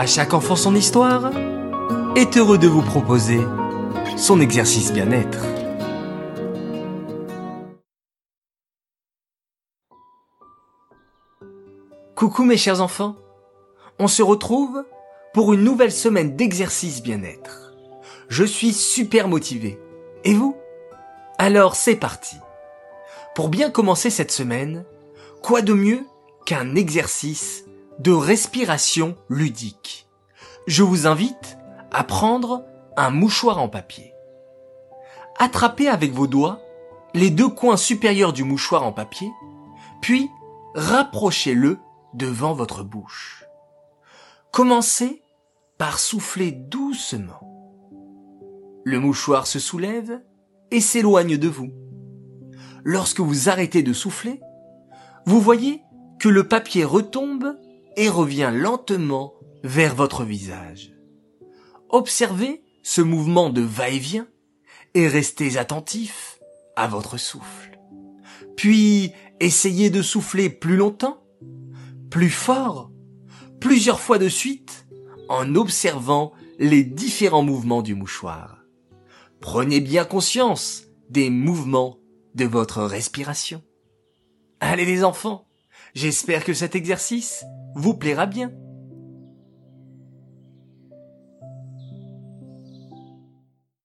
À chaque enfant son histoire est heureux de vous proposer son exercice bien-être. Coucou mes chers enfants, on se retrouve pour une nouvelle semaine d'exercice bien-être. Je suis super motivé. Et vous? Alors c'est parti. Pour bien commencer cette semaine, quoi de mieux qu'un exercice de respiration ludique Je vous invite à prendre un mouchoir en papier. Attrapez avec vos doigts les deux coins supérieurs du mouchoir en papier, puis rapprochez-le devant votre bouche. Commencez par souffler doucement. Le mouchoir se soulève et s'éloigne de vous. Lorsque vous arrêtez de souffler, vous voyez que le papier retombe et revient lentement vers votre visage. Observez ce mouvement de va-et-vient et restez attentif à votre souffle. Puis essayez de souffler plus longtemps, plus fort, plusieurs fois de suite, en observant les différents mouvements du mouchoir. Prenez bien conscience des mouvements de votre respiration. Allez les enfants, j'espère que cet exercice vous plaira bien.